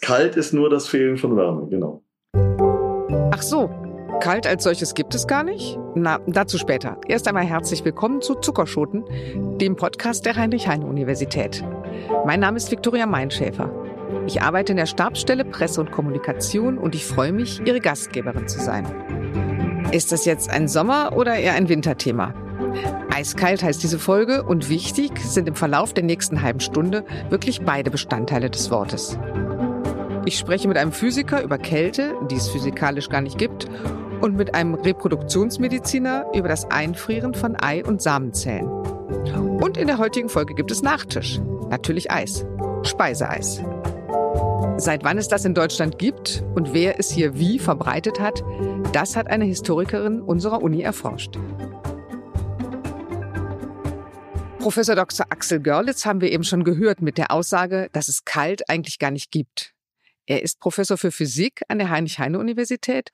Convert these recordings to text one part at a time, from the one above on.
Kalt ist nur das Fehlen von Wärme, genau. Ach so, kalt als solches gibt es gar nicht? Na, dazu später. Erst einmal herzlich willkommen zu Zuckerschoten, dem Podcast der Heinrich-Heine-Universität. Mein Name ist Viktoria Meinschäfer. Ich arbeite in der Stabsstelle Presse und Kommunikation und ich freue mich, Ihre Gastgeberin zu sein. Ist das jetzt ein Sommer- oder eher ein Winterthema? Eiskalt heißt diese Folge und wichtig sind im Verlauf der nächsten halben Stunde wirklich beide Bestandteile des Wortes. Ich spreche mit einem Physiker über Kälte, die es physikalisch gar nicht gibt, und mit einem Reproduktionsmediziner über das Einfrieren von Ei- und Samenzellen. Und in der heutigen Folge gibt es Nachtisch. Natürlich Eis. Speiseeis. Seit wann es das in Deutschland gibt und wer es hier wie verbreitet hat, das hat eine Historikerin unserer Uni erforscht. Professor Dr. Axel Görlitz haben wir eben schon gehört mit der Aussage, dass es kalt eigentlich gar nicht gibt. Er ist Professor für Physik an der Heinrich-Heine-Universität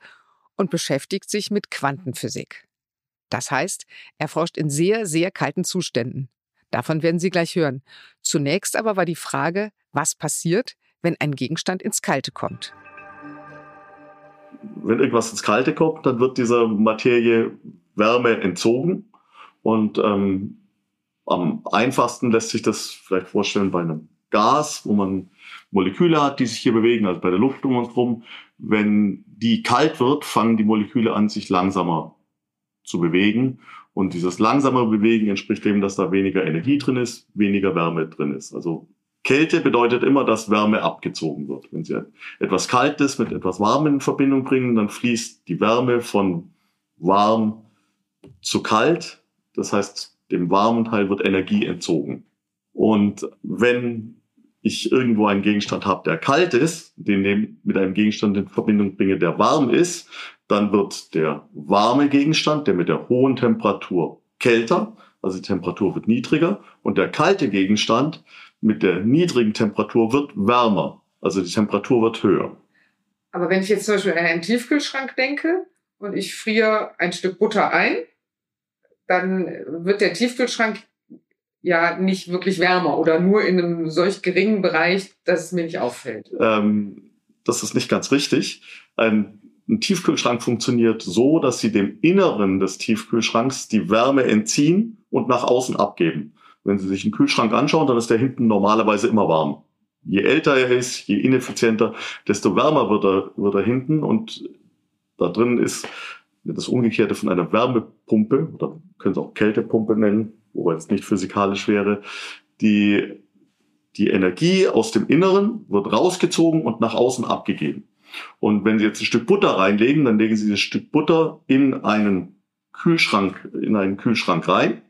und beschäftigt sich mit Quantenphysik. Das heißt, er forscht in sehr, sehr kalten Zuständen. Davon werden Sie gleich hören. Zunächst aber war die Frage, was passiert, wenn ein Gegenstand ins Kalte kommt. Wenn irgendwas ins Kalte kommt, dann wird dieser Materie Wärme entzogen. Und ähm, am einfachsten lässt sich das vielleicht vorstellen bei einem Gas, wo man Moleküle hat, die sich hier bewegen, also bei der Luft um uns herum. Wenn die kalt wird, fangen die Moleküle an, sich langsamer zu bewegen. Und dieses langsame Bewegen entspricht dem, dass da weniger Energie drin ist, weniger Wärme drin ist. Also Kälte bedeutet immer, dass Wärme abgezogen wird. Wenn Sie etwas Kaltes mit etwas Warmem in Verbindung bringen, dann fließt die Wärme von warm zu kalt. Das heißt, dem warmen Teil wird Energie entzogen. Und wenn ich irgendwo einen Gegenstand habe, der kalt ist, den mit einem Gegenstand in Verbindung bringe, der warm ist, dann wird der warme Gegenstand, der mit der hohen Temperatur kälter, also die Temperatur wird niedriger, und der kalte Gegenstand mit der niedrigen Temperatur wird wärmer, also die Temperatur wird höher. Aber wenn ich jetzt zum Beispiel an einen Tiefkühlschrank denke und ich friere ein Stück Butter ein, dann wird der Tiefkühlschrank ja nicht wirklich wärmer oder nur in einem solch geringen Bereich, dass es mir nicht auffällt. Ähm, das ist nicht ganz richtig. Ein, ein Tiefkühlschrank funktioniert so, dass sie dem Inneren des Tiefkühlschranks die Wärme entziehen und nach außen abgeben. Wenn Sie sich einen Kühlschrank anschauen, dann ist der hinten normalerweise immer warm. Je älter er ist, je ineffizienter, desto wärmer wird er, wird er hinten und da drin ist das Umgekehrte von einer Wärmepumpe oder können Sie auch Kältepumpe nennen wobei es nicht physikalisch wäre, die, die Energie aus dem Inneren wird rausgezogen und nach außen abgegeben. Und wenn Sie jetzt ein Stück Butter reinlegen, dann legen Sie das Stück Butter in einen Kühlschrank, in einen Kühlschrank rein.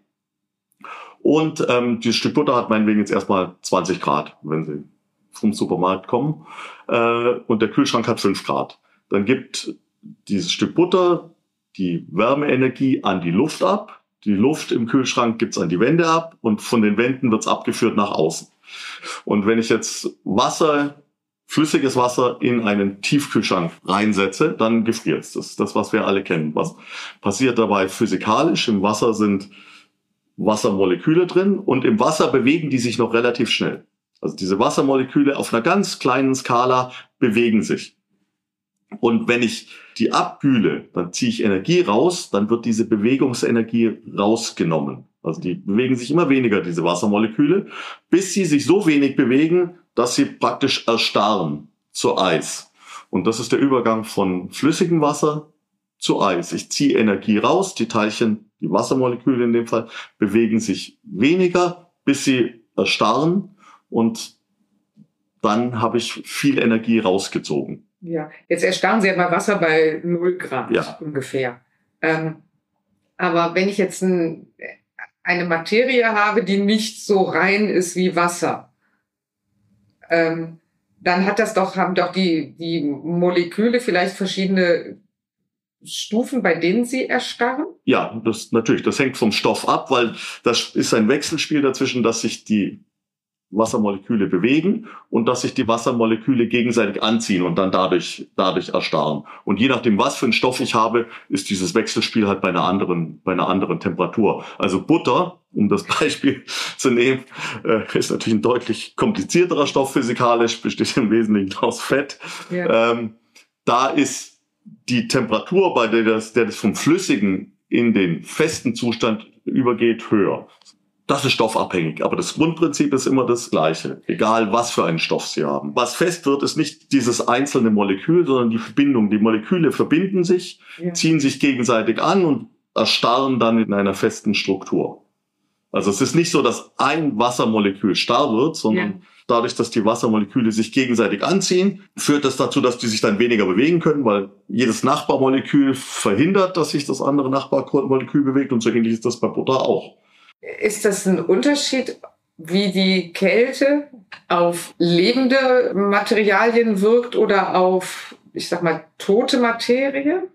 Und ähm, dieses Stück Butter hat meinetwegen jetzt erstmal 20 Grad, wenn Sie vom Supermarkt kommen. Äh, und der Kühlschrank hat 5 Grad. Dann gibt dieses Stück Butter die Wärmeenergie an die Luft ab. Die Luft im Kühlschrank gibt's an die Wände ab und von den Wänden wird's abgeführt nach außen. Und wenn ich jetzt Wasser, flüssiges Wasser in einen Tiefkühlschrank reinsetze, dann gefriert es. Das ist das, was wir alle kennen. Was passiert dabei physikalisch? Im Wasser sind Wassermoleküle drin und im Wasser bewegen die sich noch relativ schnell. Also diese Wassermoleküle auf einer ganz kleinen Skala bewegen sich. Und wenn ich die abkühle, dann ziehe ich Energie raus, dann wird diese Bewegungsenergie rausgenommen. Also die bewegen sich immer weniger, diese Wassermoleküle, bis sie sich so wenig bewegen, dass sie praktisch erstarren zu Eis. Und das ist der Übergang von flüssigem Wasser zu Eis. Ich ziehe Energie raus, die Teilchen, die Wassermoleküle in dem Fall, bewegen sich weniger, bis sie erstarren und dann habe ich viel Energie rausgezogen. Ja, jetzt erstarren Sie ja bei Wasser bei 0 Grad ja. ungefähr. Ähm, aber wenn ich jetzt ein, eine Materie habe, die nicht so rein ist wie Wasser, ähm, dann hat das doch, haben doch die, die Moleküle vielleicht verschiedene Stufen, bei denen sie erstarren? Ja, das natürlich, das hängt vom Stoff ab, weil das ist ein Wechselspiel dazwischen, dass sich die Wassermoleküle bewegen und dass sich die Wassermoleküle gegenseitig anziehen und dann dadurch, dadurch erstarren. Und je nachdem, was für einen Stoff ich habe, ist dieses Wechselspiel halt bei einer anderen, bei einer anderen Temperatur. Also Butter, um das Beispiel zu nehmen, äh, ist natürlich ein deutlich komplizierterer Stoff physikalisch, besteht im Wesentlichen aus Fett. Ja. Ähm, da ist die Temperatur, bei der das, der das vom Flüssigen in den festen Zustand übergeht, höher. Das ist stoffabhängig, aber das Grundprinzip ist immer das gleiche, egal was für einen Stoff Sie haben. Was fest wird, ist nicht dieses einzelne Molekül, sondern die Verbindung. Die Moleküle verbinden sich, ja. ziehen sich gegenseitig an und erstarren dann in einer festen Struktur. Also es ist nicht so, dass ein Wassermolekül starr wird, sondern ja. dadurch, dass die Wassermoleküle sich gegenseitig anziehen, führt das dazu, dass die sich dann weniger bewegen können, weil jedes Nachbarmolekül verhindert, dass sich das andere Nachbarmolekül bewegt und so ähnlich ist das bei Butter auch. Ist das ein Unterschied, wie die Kälte auf lebende Materialien wirkt oder auf, ich sag mal, tote Materie?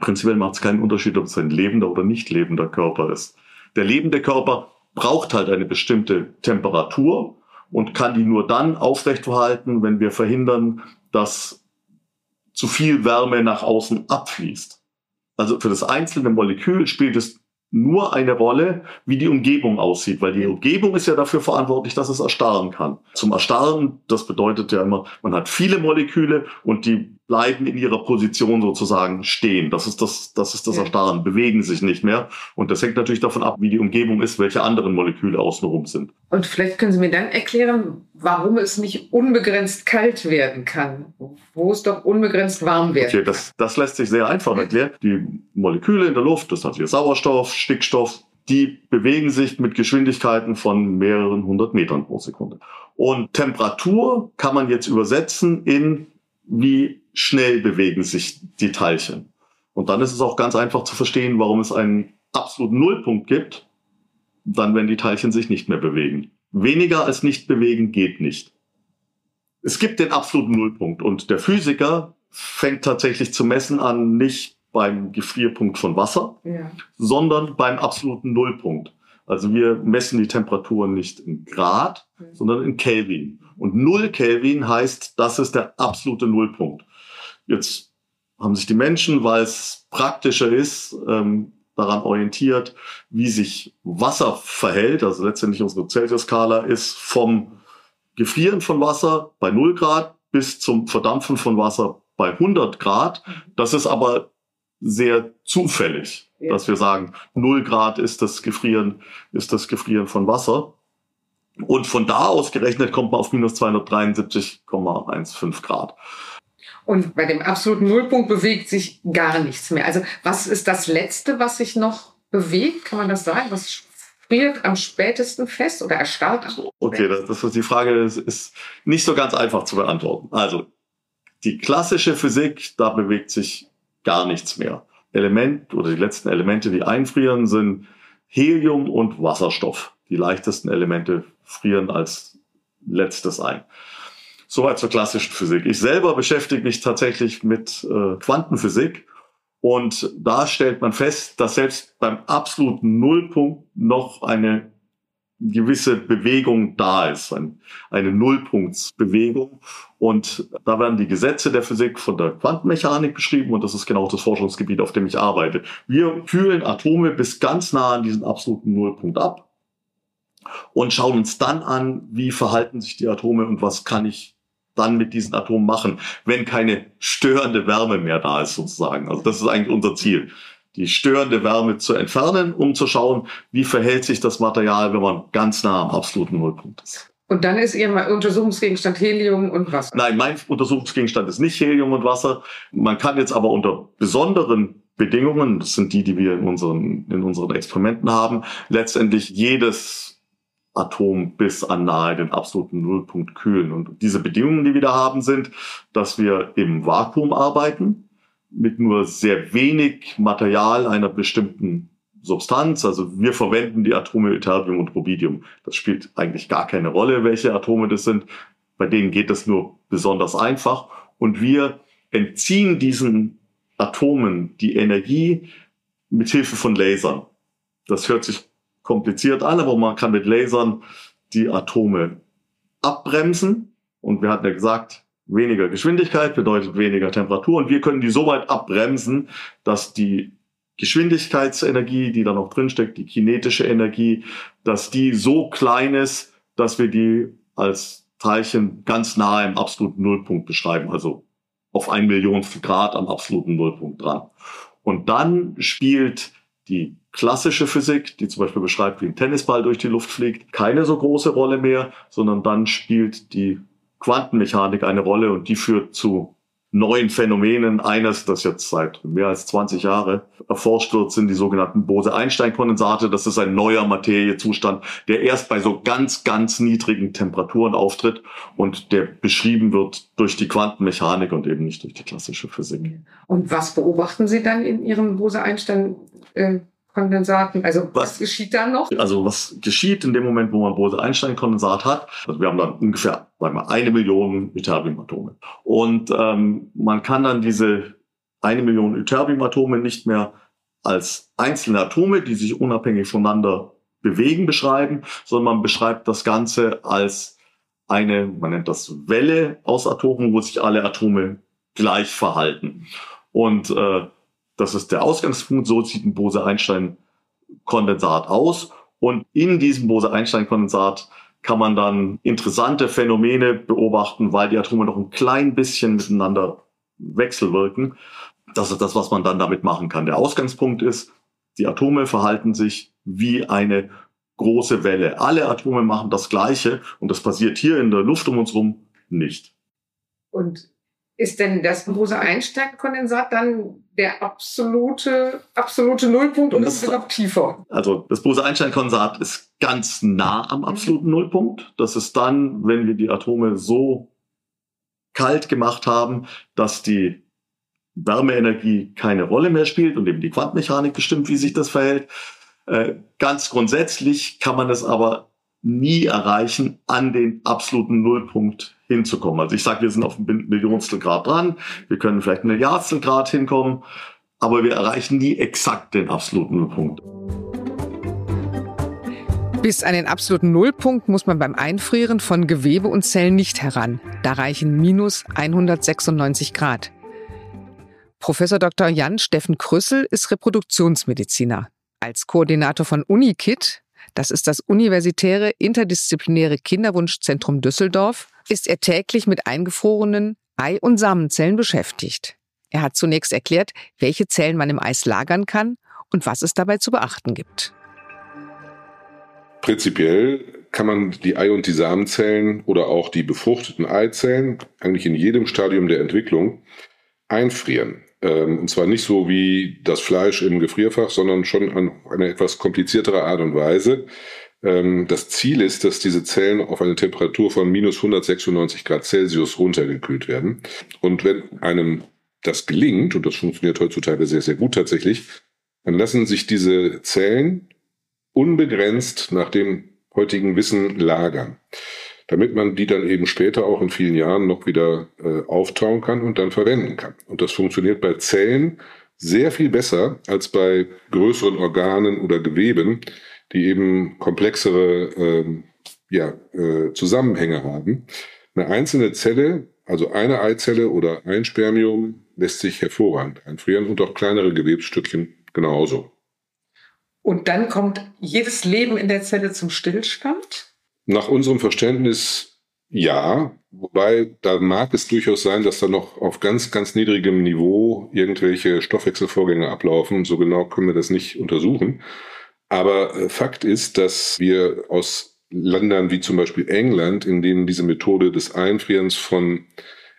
Prinzipiell macht es keinen Unterschied, ob es ein lebender oder nicht lebender Körper ist. Der lebende Körper braucht halt eine bestimmte Temperatur und kann die nur dann aufrechterhalten, wenn wir verhindern, dass zu viel Wärme nach außen abfließt. Also für das einzelne Molekül spielt es nur eine Rolle, wie die Umgebung aussieht, weil die Umgebung ist ja dafür verantwortlich, dass es erstarren kann. Zum Erstarren, das bedeutet ja immer, man hat viele Moleküle und die bleiben in ihrer Position sozusagen stehen. Das ist das, das ist das Erstarren, bewegen sich nicht mehr. Und das hängt natürlich davon ab, wie die Umgebung ist, welche anderen Moleküle außenrum sind. Und vielleicht können Sie mir dann erklären, warum es nicht unbegrenzt kalt werden kann, wo es doch unbegrenzt warm wird. Okay, das, das lässt sich sehr einfach erklären. Die Moleküle in der Luft, das hat hier Sauerstoff, Stickstoff, die bewegen sich mit Geschwindigkeiten von mehreren hundert Metern pro Sekunde. Und Temperatur kann man jetzt übersetzen in wie schnell bewegen sich die Teilchen. Und dann ist es auch ganz einfach zu verstehen, warum es einen absoluten Nullpunkt gibt, dann wenn die Teilchen sich nicht mehr bewegen. Weniger als nicht bewegen geht nicht. Es gibt den absoluten Nullpunkt und der Physiker fängt tatsächlich zu messen an, nicht beim Gefrierpunkt von Wasser, ja. sondern beim absoluten Nullpunkt. Also wir messen die Temperatur nicht in Grad, sondern in Kelvin. Und 0 Kelvin heißt, das ist der absolute Nullpunkt. Jetzt haben sich die Menschen, weil es praktischer ist, ähm, daran orientiert, wie sich Wasser verhält. Also letztendlich unsere Celsius-Skala ist vom Gefrieren von Wasser bei 0 Grad bis zum Verdampfen von Wasser bei 100 Grad. Das ist aber sehr zufällig, ja. dass wir sagen, 0 Grad ist das Gefrieren, ist das Gefrieren von Wasser. Und von da aus gerechnet kommt man auf minus 273,15 Grad. Und bei dem absoluten Nullpunkt bewegt sich gar nichts mehr. Also was ist das Letzte, was sich noch bewegt? Kann man das sagen? Was friert am spätesten fest oder erstarrt? Am okay, das, das ist die Frage ist, ist nicht so ganz einfach zu beantworten. Also die klassische Physik, da bewegt sich gar nichts mehr. Element oder die letzten Elemente, die einfrieren, sind Helium und Wasserstoff. Die leichtesten Elemente frieren als letztes ein. Soweit zur klassischen Physik. Ich selber beschäftige mich tatsächlich mit äh, Quantenphysik und da stellt man fest, dass selbst beim absoluten Nullpunkt noch eine gewisse Bewegung da ist, ein, eine Nullpunktsbewegung. Und da werden die Gesetze der Physik von der Quantenmechanik beschrieben und das ist genau das Forschungsgebiet, auf dem ich arbeite. Wir kühlen Atome bis ganz nah an diesen absoluten Nullpunkt ab und schauen uns dann an, wie verhalten sich die Atome und was kann ich dann mit diesen Atomen machen, wenn keine störende Wärme mehr da ist sozusagen. Also das ist eigentlich unser Ziel, die störende Wärme zu entfernen, um zu schauen, wie verhält sich das Material, wenn man ganz nah am absoluten Nullpunkt ist. Und dann ist Ihr Untersuchungsgegenstand Helium und Wasser? Nein, mein Untersuchungsgegenstand ist nicht Helium und Wasser. Man kann jetzt aber unter besonderen Bedingungen, das sind die, die wir in unseren, in unseren Experimenten haben, letztendlich jedes Atom bis an nahe den absoluten Nullpunkt kühlen. Und diese Bedingungen, die wir da haben, sind, dass wir im Vakuum arbeiten, mit nur sehr wenig Material einer bestimmten Substanz. Also wir verwenden die Atome Ytterbium und Rubidium. Das spielt eigentlich gar keine Rolle, welche Atome das sind. Bei denen geht das nur besonders einfach. Und wir entziehen diesen Atomen die Energie mit Hilfe von Lasern. Das hört sich kompliziert an, aber man kann mit Lasern die Atome abbremsen. Und wir hatten ja gesagt, weniger Geschwindigkeit bedeutet weniger Temperatur. Und wir können die so weit abbremsen, dass die Geschwindigkeitsenergie, die da noch drinsteckt, die kinetische Energie, dass die so klein ist, dass wir die als Teilchen ganz nahe im absoluten Nullpunkt beschreiben, also auf ein Millionstel Grad am absoluten Nullpunkt dran. Und dann spielt die klassische Physik, die zum Beispiel beschreibt, wie ein Tennisball durch die Luft fliegt, keine so große Rolle mehr, sondern dann spielt die Quantenmechanik eine Rolle und die führt zu neuen Phänomenen. Eines, das jetzt seit mehr als 20 Jahre erforscht wird, sind die sogenannten Bose-Einstein-Kondensate. Das ist ein neuer Materiezustand, der erst bei so ganz, ganz niedrigen Temperaturen auftritt und der beschrieben wird durch die Quantenmechanik und eben nicht durch die klassische Physik. Und was beobachten Sie dann in Ihrem Bose-Einstein? Kondensaten. Also was, was, geschieht dann noch? Also was geschieht in dem Moment, wo man Bose-Einstein-Kondensat hat? Also wir haben dann ungefähr sagen wir, eine Million Ytterbiumatome. Und ähm, man kann dann diese eine Million Ytterbiumatome nicht mehr als einzelne Atome, die sich unabhängig voneinander bewegen, beschreiben, sondern man beschreibt das Ganze als eine, man nennt das Welle aus Atomen, wo sich alle Atome gleich verhalten. Und äh, das ist der Ausgangspunkt. So sieht ein Bose-Einstein-Kondensat aus. Und in diesem Bose-Einstein-Kondensat kann man dann interessante Phänomene beobachten, weil die Atome noch ein klein bisschen miteinander wechselwirken. Das ist das, was man dann damit machen kann. Der Ausgangspunkt ist, die Atome verhalten sich wie eine große Welle. Alle Atome machen das Gleiche und das passiert hier in der Luft um uns herum nicht. Und ist denn das Bose-Einstein-Kondensat dann der absolute, absolute Nullpunkt oder ist noch tiefer? Also das Bose-Einstein-Kondensat ist ganz nah am absoluten mhm. Nullpunkt. Das ist dann, wenn wir die Atome so kalt gemacht haben, dass die Wärmeenergie keine Rolle mehr spielt und eben die Quantenmechanik bestimmt, wie sich das verhält. Äh, ganz grundsätzlich kann man es aber nie erreichen, an den absoluten Nullpunkt hinzukommen. Also ich sage, wir sind auf ein Millionstel Grad dran, wir können vielleicht ein Milliardstel Grad hinkommen, aber wir erreichen nie exakt den absoluten Nullpunkt. Bis an den absoluten Nullpunkt muss man beim Einfrieren von Gewebe und Zellen nicht heran. Da reichen minus 196 Grad. Professor Dr. Jan Steffen Krüssel ist Reproduktionsmediziner. Als Koordinator von UniKit das ist das Universitäre Interdisziplinäre Kinderwunschzentrum Düsseldorf, ist er täglich mit eingefrorenen Ei- und Samenzellen beschäftigt. Er hat zunächst erklärt, welche Zellen man im Eis lagern kann und was es dabei zu beachten gibt. Prinzipiell kann man die Ei- und die Samenzellen oder auch die befruchteten Eizellen eigentlich in jedem Stadium der Entwicklung einfrieren. Ähm, und zwar nicht so wie das Fleisch im Gefrierfach, sondern schon an eine etwas kompliziertere Art und Weise. Ähm, das Ziel ist, dass diese Zellen auf eine Temperatur von minus 196 Grad Celsius runtergekühlt werden. Und wenn einem das gelingt, und das funktioniert heutzutage sehr, sehr gut tatsächlich, dann lassen sich diese Zellen unbegrenzt nach dem heutigen Wissen lagern damit man die dann eben später auch in vielen Jahren noch wieder äh, auftauen kann und dann verwenden kann. Und das funktioniert bei Zellen sehr viel besser als bei größeren Organen oder Geweben, die eben komplexere äh, ja, äh, Zusammenhänge haben. Eine einzelne Zelle, also eine Eizelle oder ein Spermium, lässt sich hervorragend einfrieren und auch kleinere Gewebsstückchen genauso. Und dann kommt jedes Leben in der Zelle zum Stillstand? Nach unserem Verständnis ja, wobei da mag es durchaus sein, dass da noch auf ganz, ganz niedrigem Niveau irgendwelche Stoffwechselvorgänge ablaufen. So genau können wir das nicht untersuchen. Aber äh, Fakt ist, dass wir aus Ländern wie zum Beispiel England, in denen diese Methode des Einfrierens von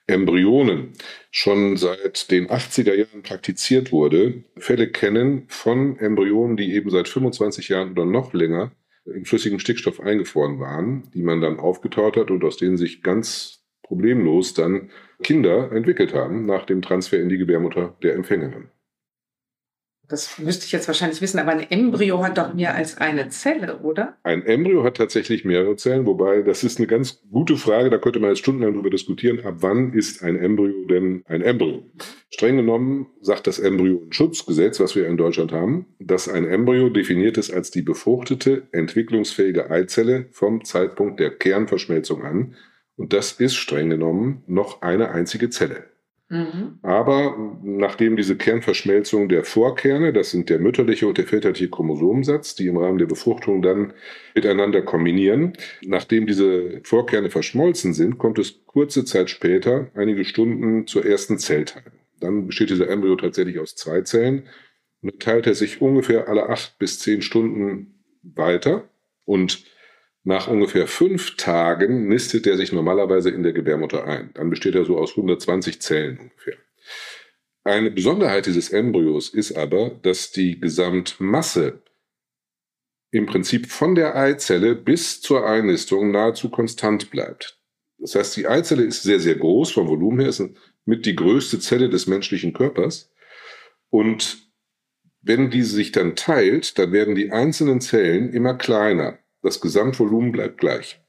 Embryonen schon seit den 80er Jahren praktiziert wurde, Fälle kennen von Embryonen, die eben seit 25 Jahren oder noch länger in flüssigem Stickstoff eingefroren waren, die man dann aufgetaut hat und aus denen sich ganz problemlos dann Kinder entwickelt haben nach dem Transfer in die Gebärmutter der Empfängerin. Das müsste ich jetzt wahrscheinlich wissen, aber ein Embryo hat doch mehr als eine Zelle, oder? Ein Embryo hat tatsächlich mehrere Zellen, wobei das ist eine ganz gute Frage, da könnte man jetzt stundenlang darüber diskutieren, ab wann ist ein Embryo denn ein Embryo? Streng genommen sagt das Embryo-Schutzgesetz, was wir in Deutschland haben, dass ein Embryo definiert ist als die befruchtete, entwicklungsfähige Eizelle vom Zeitpunkt der Kernverschmelzung an. Und das ist streng genommen noch eine einzige Zelle. Mhm. Aber nachdem diese Kernverschmelzung der Vorkerne, das sind der mütterliche und der väterliche Chromosomensatz, die im Rahmen der Befruchtung dann miteinander kombinieren, nachdem diese Vorkerne verschmolzen sind, kommt es kurze Zeit später, einige Stunden, zur ersten Zellteilung. Dann besteht dieser Embryo tatsächlich aus zwei Zellen und dann teilt er sich ungefähr alle acht bis zehn Stunden weiter und nach ungefähr fünf Tagen nistet er sich normalerweise in der Gebärmutter ein. Dann besteht er so aus 120 Zellen ungefähr. Eine Besonderheit dieses Embryos ist aber, dass die Gesamtmasse im Prinzip von der Eizelle bis zur Einnistung nahezu konstant bleibt. Das heißt, die Eizelle ist sehr, sehr groß vom Volumen her, ist mit die größte Zelle des menschlichen Körpers. Und wenn diese sich dann teilt, dann werden die einzelnen Zellen immer kleiner. Das Gesamtvolumen bleibt gleich.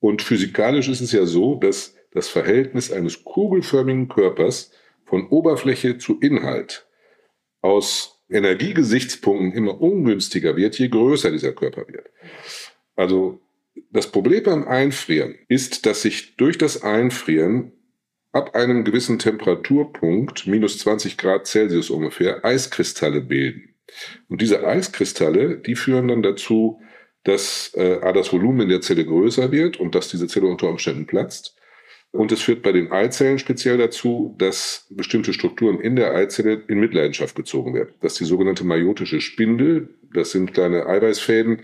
Und physikalisch ist es ja so, dass das Verhältnis eines kugelförmigen Körpers von Oberfläche zu Inhalt aus Energiegesichtspunkten immer ungünstiger wird, je größer dieser Körper wird. Also das Problem beim Einfrieren ist, dass sich durch das Einfrieren ab einem gewissen Temperaturpunkt, minus 20 Grad Celsius ungefähr, Eiskristalle bilden. Und diese Eiskristalle, die führen dann dazu, dass äh, das Volumen in der Zelle größer wird und dass diese Zelle unter Umständen platzt. Und es führt bei den Eizellen speziell dazu, dass bestimmte Strukturen in der Eizelle in Mitleidenschaft gezogen werden. Das ist die sogenannte meiotische Spindel. Das sind kleine Eiweißfäden,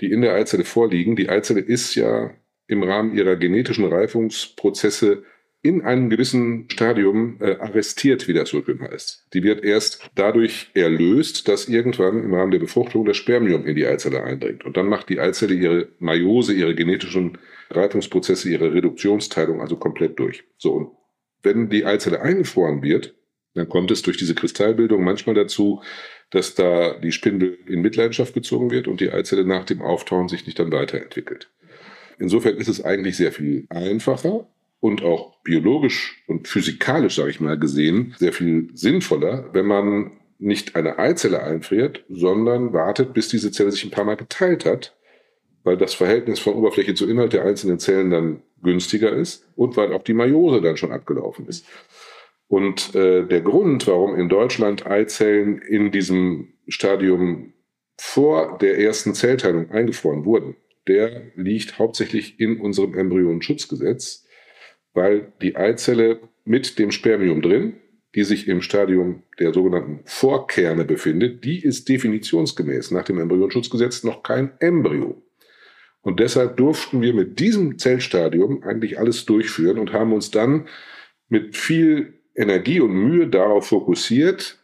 die in der Eizelle vorliegen. Die Eizelle ist ja im Rahmen ihrer genetischen Reifungsprozesse in einem gewissen Stadium äh, arrestiert, wie das so schön heißt. Die wird erst dadurch erlöst, dass irgendwann im Rahmen der Befruchtung das Spermium in die Eizelle eindringt. Und dann macht die Eizelle ihre Meiose, ihre genetischen Reifungsprozesse, ihre Reduktionsteilung also komplett durch. So, und wenn die Eizelle eingefroren wird, dann kommt es durch diese Kristallbildung manchmal dazu, dass da die Spindel in Mitleidenschaft gezogen wird und die Eizelle nach dem Auftauen sich nicht dann weiterentwickelt. Insofern ist es eigentlich sehr viel einfacher, und auch biologisch und physikalisch, sage ich mal, gesehen, sehr viel sinnvoller, wenn man nicht eine Eizelle einfriert, sondern wartet, bis diese Zelle sich ein paar Mal geteilt hat, weil das Verhältnis von Oberfläche zu Inhalt der einzelnen Zellen dann günstiger ist und weil auch die Meiose dann schon abgelaufen ist. Und äh, der Grund, warum in Deutschland Eizellen in diesem Stadium vor der ersten Zellteilung eingefroren wurden, der liegt hauptsächlich in unserem Embryonenschutzgesetz weil die Eizelle mit dem Spermium drin, die sich im Stadium der sogenannten Vorkerne befindet, die ist definitionsgemäß nach dem Embryonschutzgesetz noch kein Embryo. Und deshalb durften wir mit diesem Zellstadium eigentlich alles durchführen und haben uns dann mit viel Energie und Mühe darauf fokussiert,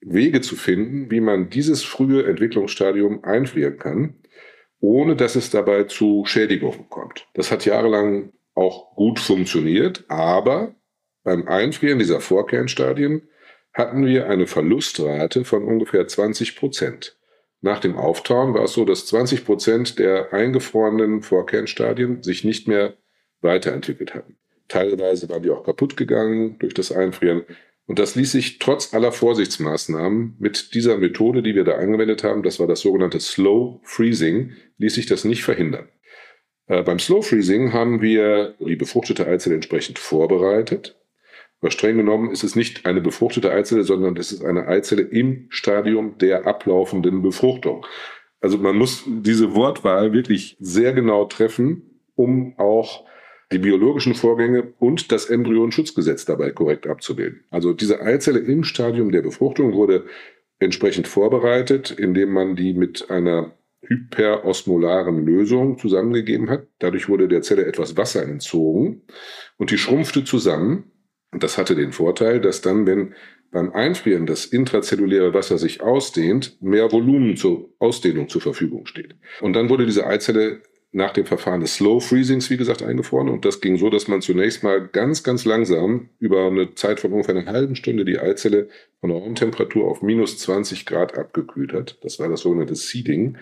Wege zu finden, wie man dieses frühe Entwicklungsstadium einfrieren kann, ohne dass es dabei zu Schädigungen kommt. Das hat jahrelang auch gut funktioniert, aber beim Einfrieren dieser Vorkernstadien hatten wir eine Verlustrate von ungefähr 20 Prozent. Nach dem Auftauen war es so, dass 20 Prozent der eingefrorenen Vorkernstadien sich nicht mehr weiterentwickelt hatten. Teilweise waren die auch kaputt gegangen durch das Einfrieren. Und das ließ sich trotz aller Vorsichtsmaßnahmen mit dieser Methode, die wir da angewendet haben, das war das sogenannte Slow Freezing, ließ sich das nicht verhindern. Äh, beim Slow Freezing haben wir die befruchtete Eizelle entsprechend vorbereitet. Aber streng genommen ist es nicht eine befruchtete Eizelle, sondern es ist eine Eizelle im Stadium der ablaufenden Befruchtung. Also man muss diese Wortwahl wirklich sehr genau treffen, um auch die biologischen Vorgänge und das Embryonenschutzgesetz dabei korrekt abzubilden. Also diese Eizelle im Stadium der Befruchtung wurde entsprechend vorbereitet, indem man die mit einer hyperosmolaren Lösung zusammengegeben hat. Dadurch wurde der Zelle etwas Wasser entzogen und die schrumpfte zusammen. Und das hatte den Vorteil, dass dann, wenn beim Einfrieren das intrazelluläre Wasser sich ausdehnt, mehr Volumen zur Ausdehnung zur Verfügung steht. Und dann wurde diese Eizelle nach dem Verfahren des Slow Freezings, wie gesagt, eingefroren. Und das ging so, dass man zunächst mal ganz, ganz langsam über eine Zeit von ungefähr einer halben Stunde die Eizelle von der Raumtemperatur auf minus 20 Grad abgekühlt hat. Das war das sogenannte Seeding.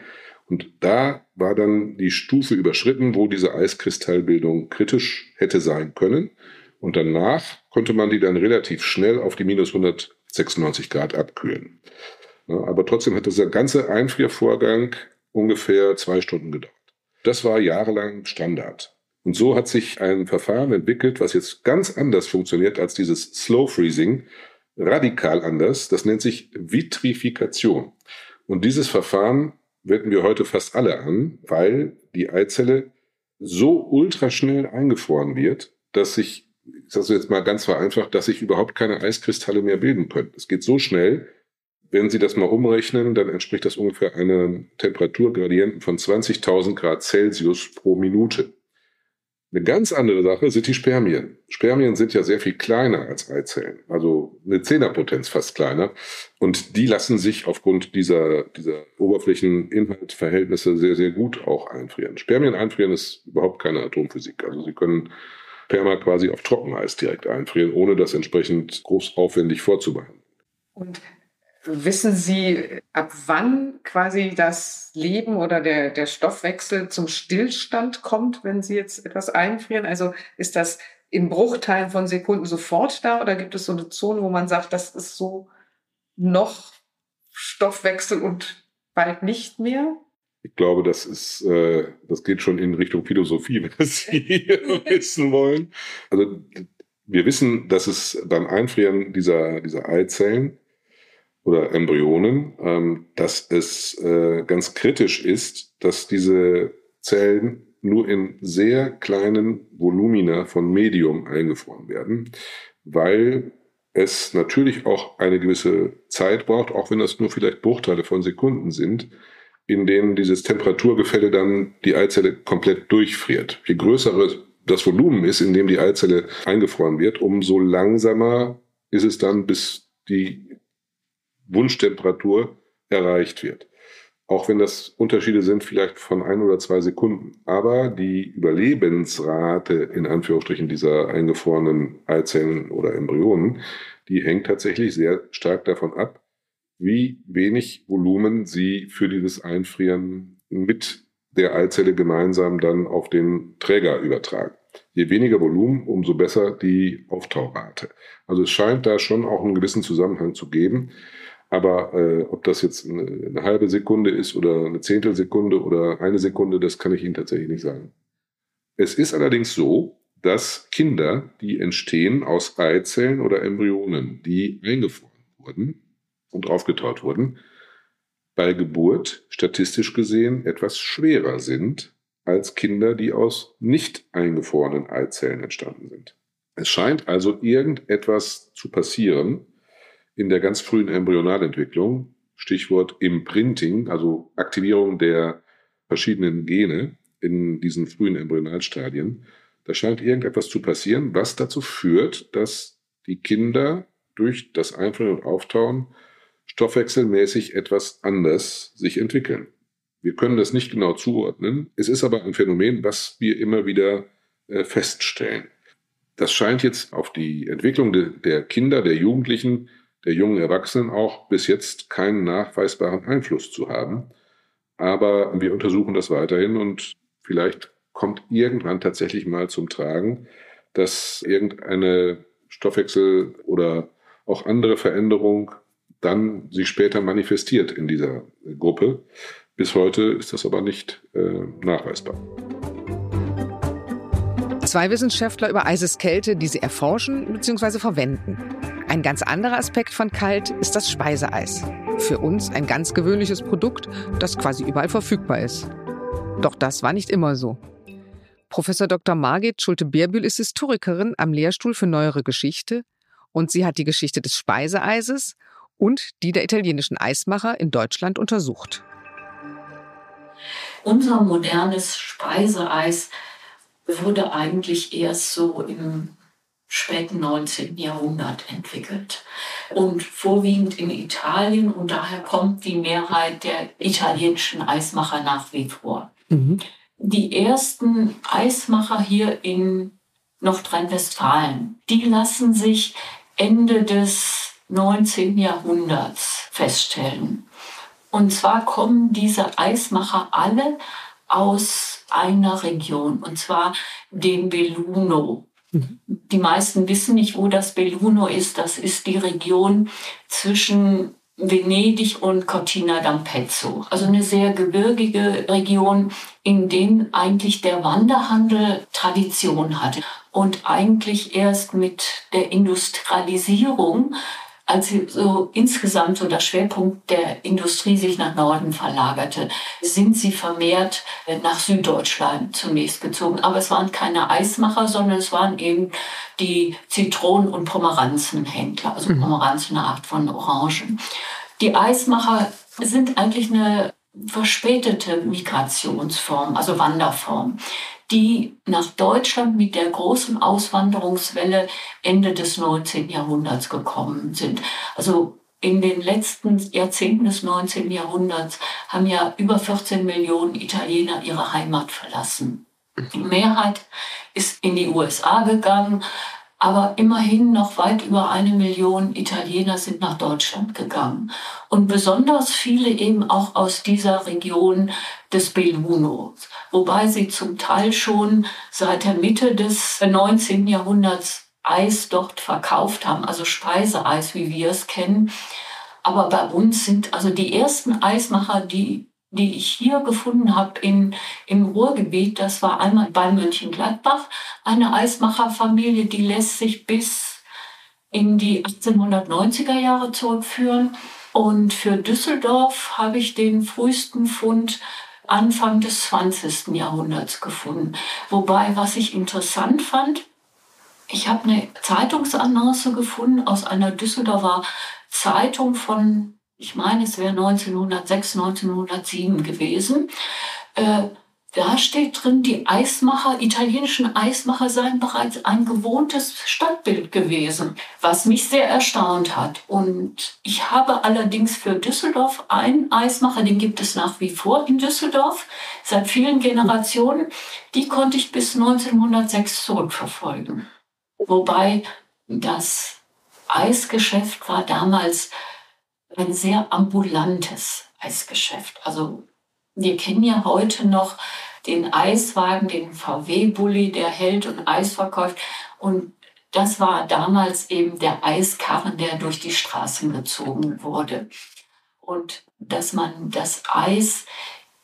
Und da war dann die Stufe überschritten, wo diese Eiskristallbildung kritisch hätte sein können. Und danach konnte man die dann relativ schnell auf die minus 196 Grad abkühlen. Aber trotzdem hat dieser ganze Einfriervorgang ungefähr zwei Stunden gedauert. Das war jahrelang Standard. Und so hat sich ein Verfahren entwickelt, was jetzt ganz anders funktioniert als dieses Slow Freezing, radikal anders. Das nennt sich Vitrifikation. Und dieses Verfahren wenden wir heute fast alle an, weil die Eizelle so ultraschnell eingefroren wird, dass sich, ich sage jetzt mal ganz vereinfacht, dass sich überhaupt keine Eiskristalle mehr bilden können. Es geht so schnell, wenn Sie das mal umrechnen, dann entspricht das ungefähr einem Temperaturgradienten von 20.000 Grad Celsius pro Minute. Eine ganz andere Sache sind die Spermien. Spermien sind ja sehr viel kleiner als Eizellen, also eine Zehnerpotenz fast kleiner. Und die lassen sich aufgrund dieser, dieser Oberflächeninhaltsverhältnisse sehr, sehr gut auch einfrieren. Spermien einfrieren ist überhaupt keine Atomphysik. Also Sie können Sperma quasi auf Trockeneis direkt einfrieren, ohne das entsprechend groß aufwendig vorzubereiten. Und Wissen Sie, ab wann quasi das Leben oder der, der Stoffwechsel zum Stillstand kommt, wenn Sie jetzt etwas einfrieren? Also ist das in Bruchteilen von Sekunden sofort da oder gibt es so eine Zone, wo man sagt, das ist so noch Stoffwechsel und bald nicht mehr? Ich glaube, das ist, äh, das geht schon in Richtung Philosophie, wenn Sie wissen wollen. Also wir wissen, dass es beim Einfrieren dieser, dieser Eizellen oder Embryonen, ähm, dass es äh, ganz kritisch ist, dass diese Zellen nur in sehr kleinen Volumina von Medium eingefroren werden, weil es natürlich auch eine gewisse Zeit braucht, auch wenn das nur vielleicht Bruchteile von Sekunden sind, in denen dieses Temperaturgefälle dann die Eizelle komplett durchfriert. Je größer das Volumen ist, in dem die Eizelle eingefroren wird, umso langsamer ist es dann, bis die Wunschtemperatur erreicht wird. Auch wenn das Unterschiede sind vielleicht von ein oder zwei Sekunden. Aber die Überlebensrate in Anführungsstrichen dieser eingefrorenen Eizellen oder Embryonen, die hängt tatsächlich sehr stark davon ab, wie wenig Volumen sie für dieses Einfrieren mit der Eizelle gemeinsam dann auf den Träger übertragen. Je weniger Volumen, umso besser die Auftaurate. Also es scheint da schon auch einen gewissen Zusammenhang zu geben. Aber äh, ob das jetzt eine, eine, halbe Sekunde ist oder eine Zehntelsekunde oder eine Sekunde, das kann ich Ihnen tatsächlich nicht sagen. Es ist allerdings so, dass Kinder, die entstehen aus Eizellen oder Embryonen, die eingefroren wurden und aufgetaut wurden, bei Geburt statistisch gesehen etwas schwerer sind als Kinder, die aus nicht eingefrorenen Eizellen entstanden sind. Es scheint also irgendetwas zu passieren, in der ganz frühen Embryonalentwicklung, Stichwort Imprinting, also Aktivierung der verschiedenen Gene in diesen frühen Embryonalstadien, da scheint irgendetwas zu passieren, was dazu führt, dass die Kinder durch das Einfrieren und Auftauen stoffwechselmäßig etwas anders sich entwickeln. Wir können das nicht genau zuordnen. Es ist aber ein Phänomen, was wir immer wieder äh, feststellen. Das scheint jetzt auf die Entwicklung de, der Kinder, der Jugendlichen der jungen Erwachsenen auch bis jetzt keinen nachweisbaren Einfluss zu haben. Aber wir untersuchen das weiterhin und vielleicht kommt irgendwann tatsächlich mal zum Tragen, dass irgendeine Stoffwechsel oder auch andere Veränderung dann sich später manifestiert in dieser Gruppe. Bis heute ist das aber nicht äh, nachweisbar. Zwei Wissenschaftler über Eiseskälte, die sie erforschen bzw. verwenden. Ein ganz anderer Aspekt von kalt ist das Speiseeis. Für uns ein ganz gewöhnliches Produkt, das quasi überall verfügbar ist. Doch das war nicht immer so. Professor Dr. Margit Schulte-Beerbühl ist Historikerin am Lehrstuhl für Neuere Geschichte und sie hat die Geschichte des Speiseeises und die der italienischen Eismacher in Deutschland untersucht. Unser modernes Speiseeis wurde eigentlich erst so im späten 19. Jahrhundert entwickelt und vorwiegend in Italien und daher kommt die Mehrheit der italienischen Eismacher nach wie vor. Mhm. die ersten Eismacher hier in Nordrhein-Westfalen. Die lassen sich Ende des 19. Jahrhunderts feststellen. Und zwar kommen diese Eismacher alle aus einer Region, und zwar dem Belluno. Die meisten wissen nicht, wo das Belluno ist. Das ist die Region zwischen Venedig und Cortina d'Ampezzo. Also eine sehr gebirgige Region, in denen eigentlich der Wanderhandel Tradition hatte und eigentlich erst mit der Industrialisierung als so insgesamt so der Schwerpunkt der Industrie sich nach Norden verlagerte, sind sie vermehrt nach Süddeutschland zunächst gezogen. Aber es waren keine Eismacher, sondern es waren eben die Zitronen- und Pomeranzenhändler, also mhm. Pomeranzen eine Art von Orangen. Die Eismacher sind eigentlich eine verspätete Migrationsform, also Wanderform die nach Deutschland mit der großen Auswanderungswelle Ende des 19. Jahrhunderts gekommen sind. Also in den letzten Jahrzehnten des 19. Jahrhunderts haben ja über 14 Millionen Italiener ihre Heimat verlassen. Die Mehrheit ist in die USA gegangen, aber immerhin noch weit über eine Million Italiener sind nach Deutschland gegangen. Und besonders viele eben auch aus dieser Region des Belluno, wobei sie zum Teil schon seit der Mitte des 19. Jahrhunderts Eis dort verkauft haben, also Speiseeis, wie wir es kennen. Aber bei uns sind also die ersten Eismacher, die die ich hier gefunden habe in, im Ruhrgebiet, das war einmal bei Mönchengladbach, eine Eismacherfamilie, die lässt sich bis in die 1890er Jahre zurückführen. Und für Düsseldorf habe ich den frühesten Fund Anfang des 20. Jahrhunderts gefunden. Wobei, was ich interessant fand, ich habe eine Zeitungsannonce gefunden aus einer Düsseldorfer Zeitung von ich meine, es wäre 1906, 1907 gewesen. Äh, da steht drin, die Eismacher, italienischen Eismacher seien bereits ein gewohntes Stadtbild gewesen, was mich sehr erstaunt hat. Und ich habe allerdings für Düsseldorf einen Eismacher, den gibt es nach wie vor in Düsseldorf, seit vielen Generationen. Die konnte ich bis 1906 zurückverfolgen. Wobei das Eisgeschäft war damals ein sehr ambulantes Eisgeschäft. Also wir kennen ja heute noch den Eiswagen, den VW-Bully, der hält und Eis verkauft. Und das war damals eben der Eiskarren, der durch die Straßen gezogen wurde. Und dass man das Eis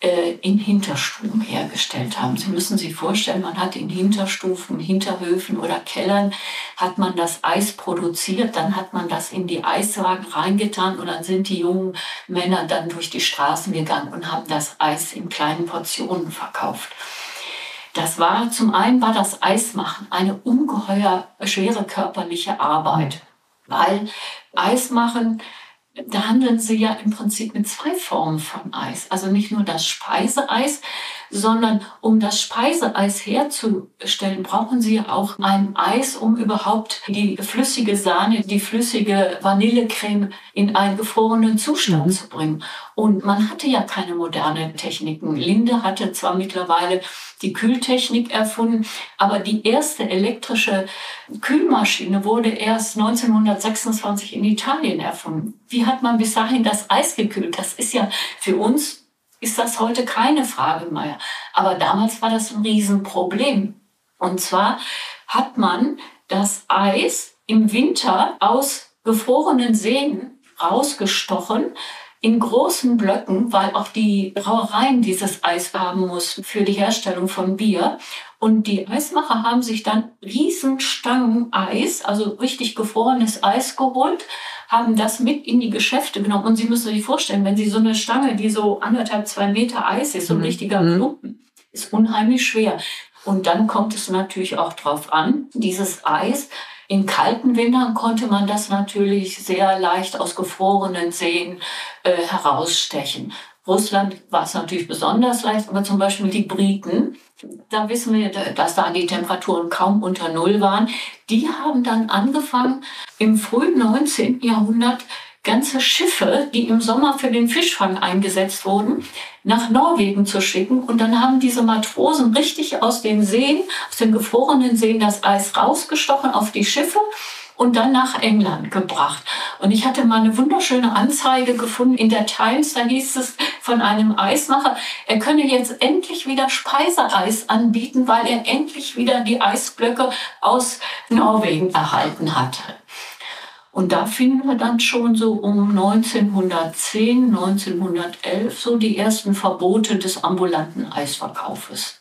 in Hinterstufen hergestellt haben. Sie müssen sich vorstellen, man hat in Hinterstufen, Hinterhöfen oder Kellern, hat man das Eis produziert, dann hat man das in die Eiswagen reingetan und dann sind die jungen Männer dann durch die Straßen gegangen und haben das Eis in kleinen Portionen verkauft. Das war, zum einen war das Eismachen eine ungeheuer schwere körperliche Arbeit, weil Eismachen da handeln sie ja im Prinzip mit zwei Formen von Eis. Also nicht nur das Speiseeis, sondern um das Speiseeis herzustellen, brauchen sie auch ein Eis, um überhaupt die flüssige Sahne, die flüssige Vanillecreme in einen gefrorenen Zustand mhm. zu bringen. Und man hatte ja keine modernen Techniken. Linde hatte zwar mittlerweile die Kühltechnik erfunden, aber die erste elektrische Kühlmaschine wurde erst 1926 in Italien erfunden. Wie hat man bis dahin das Eis gekühlt? Das ist ja für uns ist das heute keine Frage mehr. Aber damals war das ein Riesenproblem. Und zwar hat man das Eis im Winter aus gefrorenen Seen rausgestochen in großen Blöcken, weil auch die Brauereien dieses Eis haben mussten für die Herstellung von Bier. Und die Eismacher haben sich dann Riesenstangen Eis, also richtig gefrorenes Eis geholt, haben das mit in die Geschäfte genommen. Und Sie müssen sich vorstellen, wenn Sie so eine Stange, die so anderthalb, zwei Meter Eis ist, so ein mhm. richtiger mhm. Klumpen, ist unheimlich schwer. Und dann kommt es natürlich auch drauf an, dieses Eis. In kalten Wintern konnte man das natürlich sehr leicht aus gefrorenen Seen äh, herausstechen. Russland war es natürlich besonders leicht, aber zum Beispiel die Briten, da wissen wir, dass da die Temperaturen kaum unter Null waren. Die haben dann angefangen, im frühen 19. Jahrhundert ganze Schiffe, die im Sommer für den Fischfang eingesetzt wurden, nach Norwegen zu schicken. Und dann haben diese Matrosen richtig aus den Seen, aus den gefrorenen Seen das Eis rausgestochen auf die Schiffe und dann nach England gebracht. Und ich hatte mal eine wunderschöne Anzeige gefunden in der Times, da hieß es von einem Eismacher, er könne jetzt endlich wieder Speiseeis anbieten, weil er endlich wieder die Eisblöcke aus Norwegen erhalten hatte. Und da finden wir dann schon so um 1910, 1911 so die ersten Verbote des ambulanten Eisverkaufes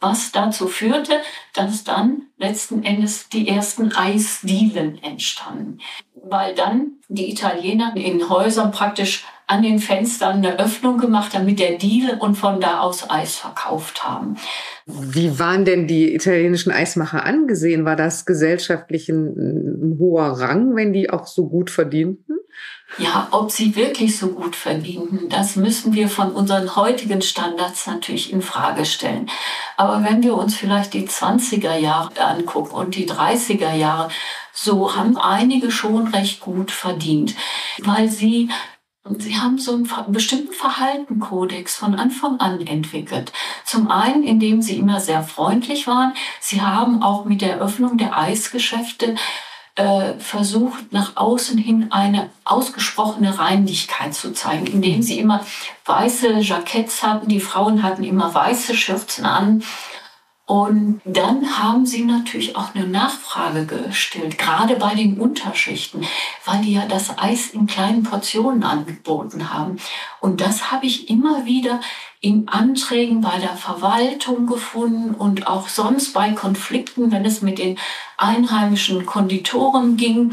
was dazu führte, dass dann letzten Endes die ersten Eisdielen entstanden. Weil dann die Italiener in Häusern praktisch an den Fenstern eine Öffnung gemacht haben mit der Diele und von da aus Eis verkauft haben. Wie waren denn die italienischen Eismacher angesehen? War das gesellschaftlich ein, ein hoher Rang, wenn die auch so gut verdienten? Ja, ob sie wirklich so gut verdienten, das müssen wir von unseren heutigen Standards natürlich in Frage stellen. Aber wenn wir uns vielleicht die 20er Jahre angucken und die 30er Jahre, so haben einige schon recht gut verdient, weil sie Sie haben so einen bestimmten Verhaltenkodex von Anfang an entwickelt. Zum einen, indem Sie immer sehr freundlich waren. Sie haben auch mit der Öffnung der Eisgeschäfte äh, versucht, nach außen hin eine ausgesprochene Reinlichkeit zu zeigen, indem sie immer weiße Jacketts hatten. Die Frauen hatten immer weiße Schürzen an. Und dann haben sie natürlich auch eine Nachfrage gestellt, gerade bei den Unterschichten, weil die ja das Eis in kleinen Portionen angeboten haben. Und das habe ich immer wieder in Anträgen bei der Verwaltung gefunden und auch sonst bei Konflikten, wenn es mit den einheimischen Konditoren ging,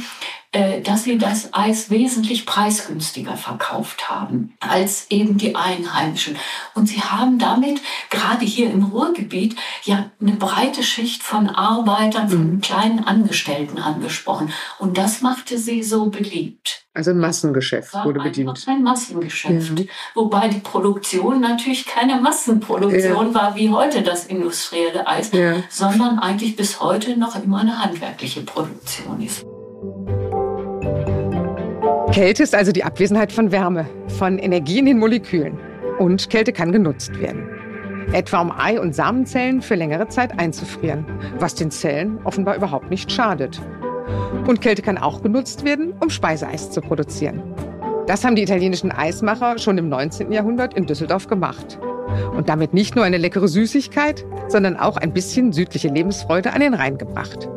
dass sie das Eis wesentlich preisgünstiger verkauft haben als eben die Einheimischen. Und sie haben damit gerade hier im Ruhrgebiet ja eine breite Schicht von Arbeitern, von mhm. kleinen Angestellten angesprochen. Und das machte sie so beliebt. Also ein Massengeschäft war wurde bedient. Ein Massengeschäft. Ja. Wobei die Produktion natürlich keine Massenproduktion ja. war wie heute das industrielle Eis, ja. sondern eigentlich bis heute noch immer eine handwerkliche Produktion ist. Kälte ist also die Abwesenheit von Wärme, von Energie in den Molekülen. Und Kälte kann genutzt werden. Etwa um Ei- und Samenzellen für längere Zeit einzufrieren, was den Zellen offenbar überhaupt nicht schadet. Und Kälte kann auch genutzt werden, um Speiseeis zu produzieren. Das haben die italienischen Eismacher schon im 19. Jahrhundert in Düsseldorf gemacht. Und damit nicht nur eine leckere Süßigkeit, sondern auch ein bisschen südliche Lebensfreude an den Rhein gebracht.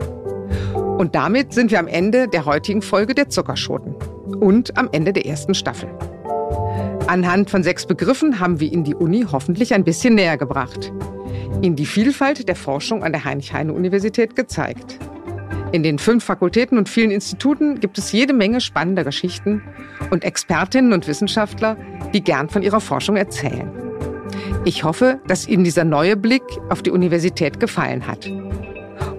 Und damit sind wir am Ende der heutigen Folge der Zuckerschoten und am Ende der ersten Staffel. Anhand von sechs Begriffen haben wir Ihnen die Uni hoffentlich ein bisschen näher gebracht. Ihnen die Vielfalt der Forschung an der Heinrich-Heine-Universität gezeigt. In den fünf Fakultäten und vielen Instituten gibt es jede Menge spannender Geschichten und Expertinnen und Wissenschaftler, die gern von ihrer Forschung erzählen. Ich hoffe, dass Ihnen dieser neue Blick auf die Universität gefallen hat.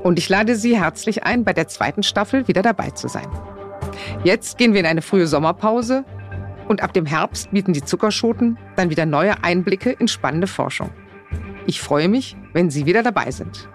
Und ich lade Sie herzlich ein, bei der zweiten Staffel wieder dabei zu sein. Jetzt gehen wir in eine frühe Sommerpause und ab dem Herbst bieten die Zuckerschoten dann wieder neue Einblicke in spannende Forschung. Ich freue mich, wenn Sie wieder dabei sind.